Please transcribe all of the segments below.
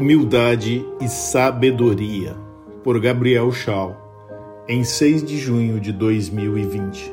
Humildade e Sabedoria, por Gabriel Shaw, em 6 de junho de 2020.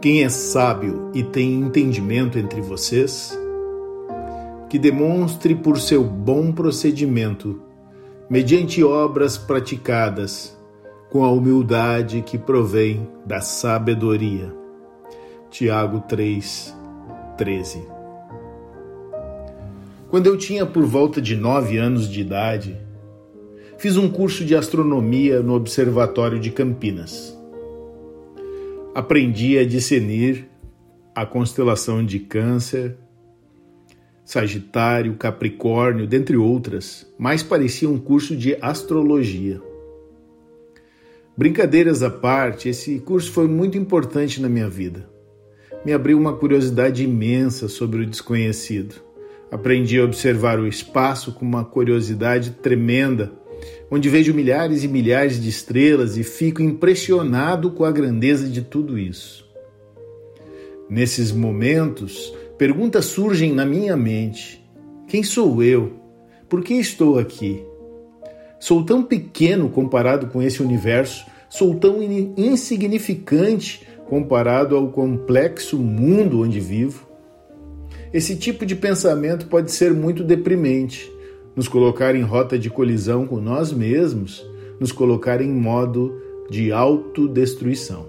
Quem é sábio e tem entendimento entre vocês? Que demonstre por seu bom procedimento, mediante obras praticadas, com a humildade que provém da sabedoria. Tiago 3, 13 quando eu tinha por volta de nove anos de idade, fiz um curso de astronomia no Observatório de Campinas. Aprendi a discernir a constelação de Câncer, Sagitário, Capricórnio, dentre outras, mais parecia um curso de astrologia. Brincadeiras à parte, esse curso foi muito importante na minha vida. Me abriu uma curiosidade imensa sobre o desconhecido Aprendi a observar o espaço com uma curiosidade tremenda, onde vejo milhares e milhares de estrelas e fico impressionado com a grandeza de tudo isso. Nesses momentos, perguntas surgem na minha mente: quem sou eu? Por que estou aqui? Sou tão pequeno comparado com esse universo, sou tão insignificante comparado ao complexo mundo onde vivo. Esse tipo de pensamento pode ser muito deprimente, nos colocar em rota de colisão com nós mesmos, nos colocar em modo de autodestruição.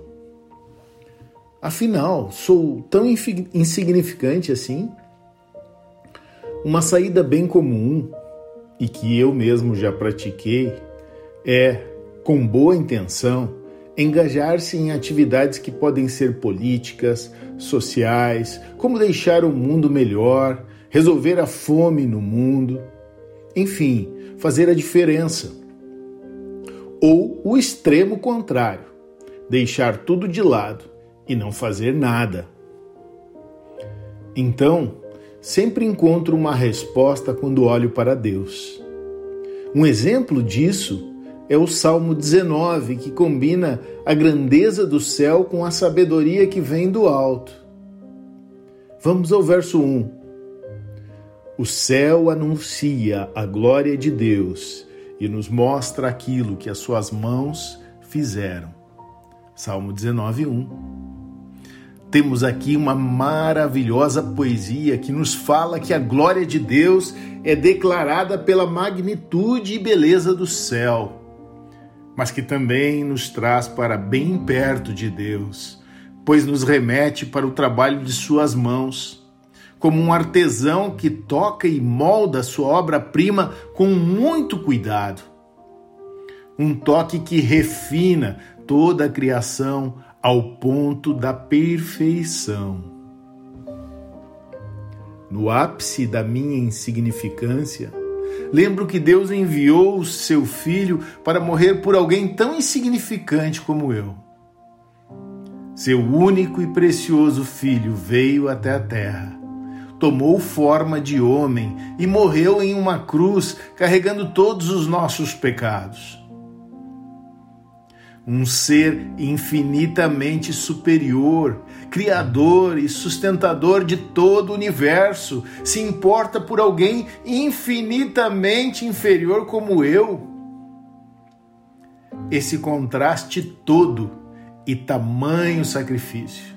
Afinal, sou tão insignificante assim? Uma saída bem comum e que eu mesmo já pratiquei é, com boa intenção, engajar-se em atividades que podem ser políticas, sociais, como deixar o mundo melhor, resolver a fome no mundo, enfim, fazer a diferença. Ou o extremo contrário, deixar tudo de lado e não fazer nada. Então, sempre encontro uma resposta quando olho para Deus. Um exemplo disso é o Salmo 19, que combina a grandeza do céu com a sabedoria que vem do alto. Vamos ao verso 1. O céu anuncia a glória de Deus e nos mostra aquilo que as suas mãos fizeram. Salmo 19, 1. Temos aqui uma maravilhosa poesia que nos fala que a glória de Deus é declarada pela magnitude e beleza do céu mas que também nos traz para bem perto de Deus, pois nos remete para o trabalho de Suas mãos, como um artesão que toca e molda sua obra-prima com muito cuidado. Um toque que refina toda a criação ao ponto da perfeição. No ápice da minha insignificância, Lembro que Deus enviou o seu filho para morrer por alguém tão insignificante como eu. Seu único e precioso filho veio até a terra, tomou forma de homem e morreu em uma cruz carregando todos os nossos pecados um ser infinitamente superior, criador e sustentador de todo o universo, se importa por alguém infinitamente inferior como eu. Esse contraste todo e tamanho sacrifício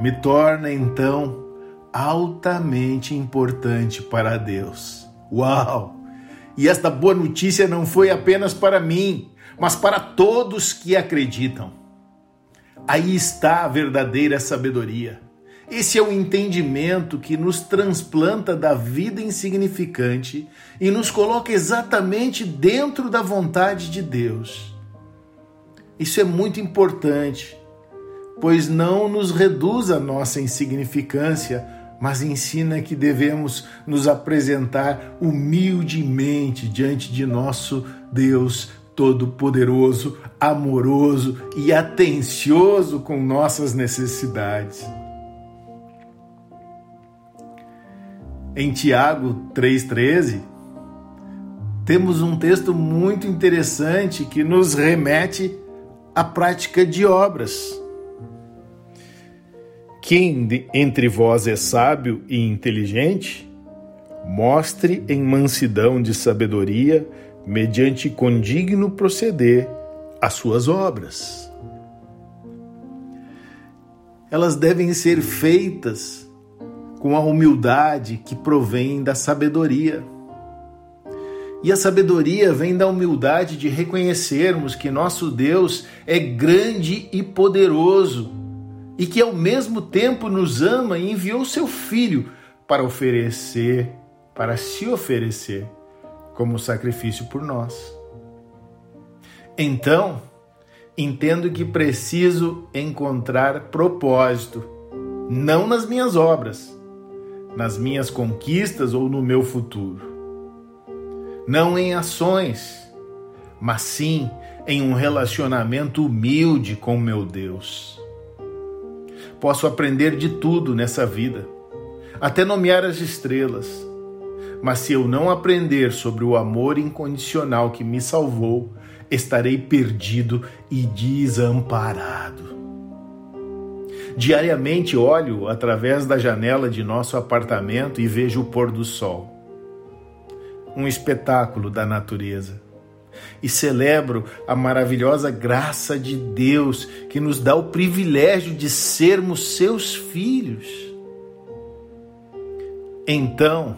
me torna então altamente importante para Deus. Uau! E esta boa notícia não foi apenas para mim mas para todos que acreditam. Aí está a verdadeira sabedoria. Esse é o entendimento que nos transplanta da vida insignificante e nos coloca exatamente dentro da vontade de Deus. Isso é muito importante, pois não nos reduz a nossa insignificância, mas ensina que devemos nos apresentar humildemente diante de nosso Deus todo-poderoso, amoroso e atencioso com nossas necessidades. Em Tiago 3,13, temos um texto muito interessante que nos remete à prática de obras. Quem entre vós é sábio e inteligente, mostre em mansidão de sabedoria, mediante condigno proceder, as suas obras. Elas devem ser feitas com a humildade que provém da sabedoria. E a sabedoria vem da humildade de reconhecermos que nosso Deus é grande e poderoso e que ao mesmo tempo nos ama e enviou seu Filho para oferecer, para se oferecer como sacrifício por nós. Então, entendo que preciso encontrar propósito, não nas minhas obras, nas minhas conquistas ou no meu futuro não em ações, mas sim em um relacionamento humilde com meu Deus. Posso aprender de tudo nessa vida, até nomear as estrelas, mas se eu não aprender sobre o amor incondicional que me salvou, estarei perdido e desamparado. Diariamente olho através da janela de nosso apartamento e vejo o pôr do sol um espetáculo da natureza. E celebro a maravilhosa graça de Deus que nos dá o privilégio de sermos seus filhos. Então,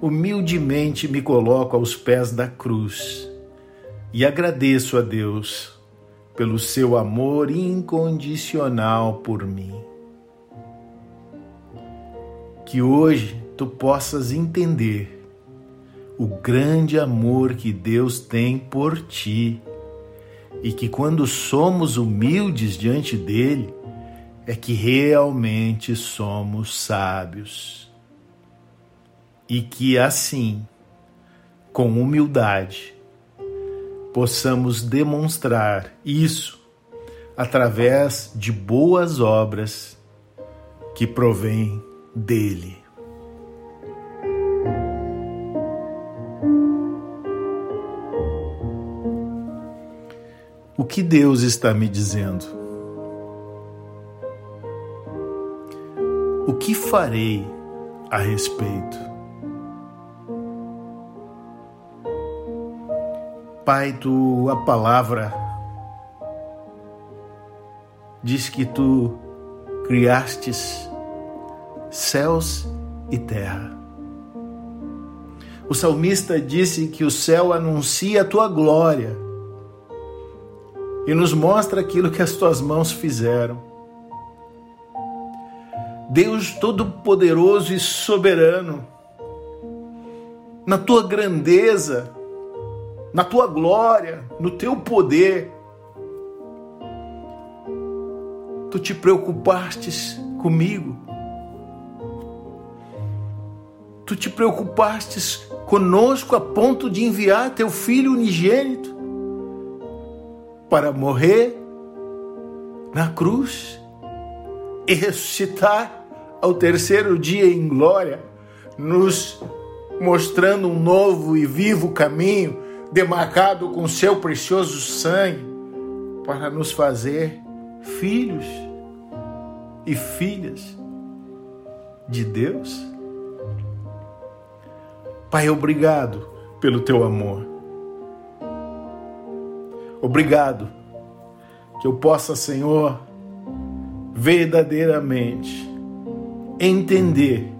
humildemente me coloco aos pés da cruz e agradeço a Deus pelo seu amor incondicional por mim. Que hoje tu possas entender o grande amor que Deus tem por ti e que quando somos humildes diante dele, é que realmente somos sábios. E que assim, com humildade, possamos demonstrar isso através de boas obras que provêm dele. O que Deus está me dizendo? O que farei a respeito? Pai, tua palavra diz que tu criastes céus e terra. O salmista disse que o céu anuncia a tua glória e nos mostra aquilo que as tuas mãos fizeram. Deus Todo-Poderoso e Soberano, na tua grandeza, na tua glória, no teu poder, tu te preocupastes comigo. Tu te preocupastes conosco a ponto de enviar teu filho unigênito para morrer na cruz e ressuscitar ao terceiro dia em glória, nos mostrando um novo e vivo caminho demarcado com seu precioso sangue para nos fazer filhos e filhas de Deus. Pai, obrigado pelo teu amor. Obrigado. Que eu possa, Senhor, verdadeiramente entender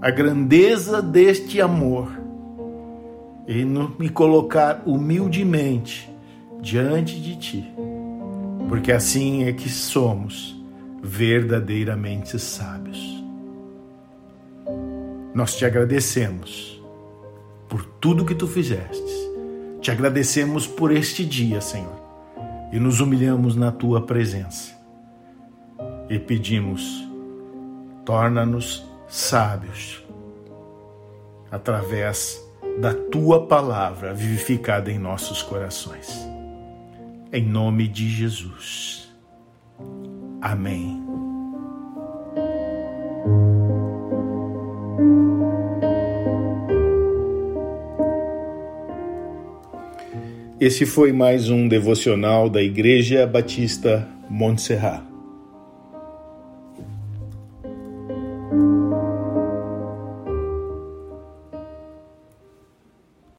a grandeza deste amor e me colocar humildemente diante de Ti, porque assim é que somos verdadeiramente sábios. Nós te agradecemos por tudo que Tu fizestes te agradecemos por este dia, Senhor, e nos humilhamos na tua presença. E pedimos, torna-nos sábios através da tua palavra vivificada em nossos corações. Em nome de Jesus. Amém. Esse foi mais um devocional da Igreja Batista Montserrat.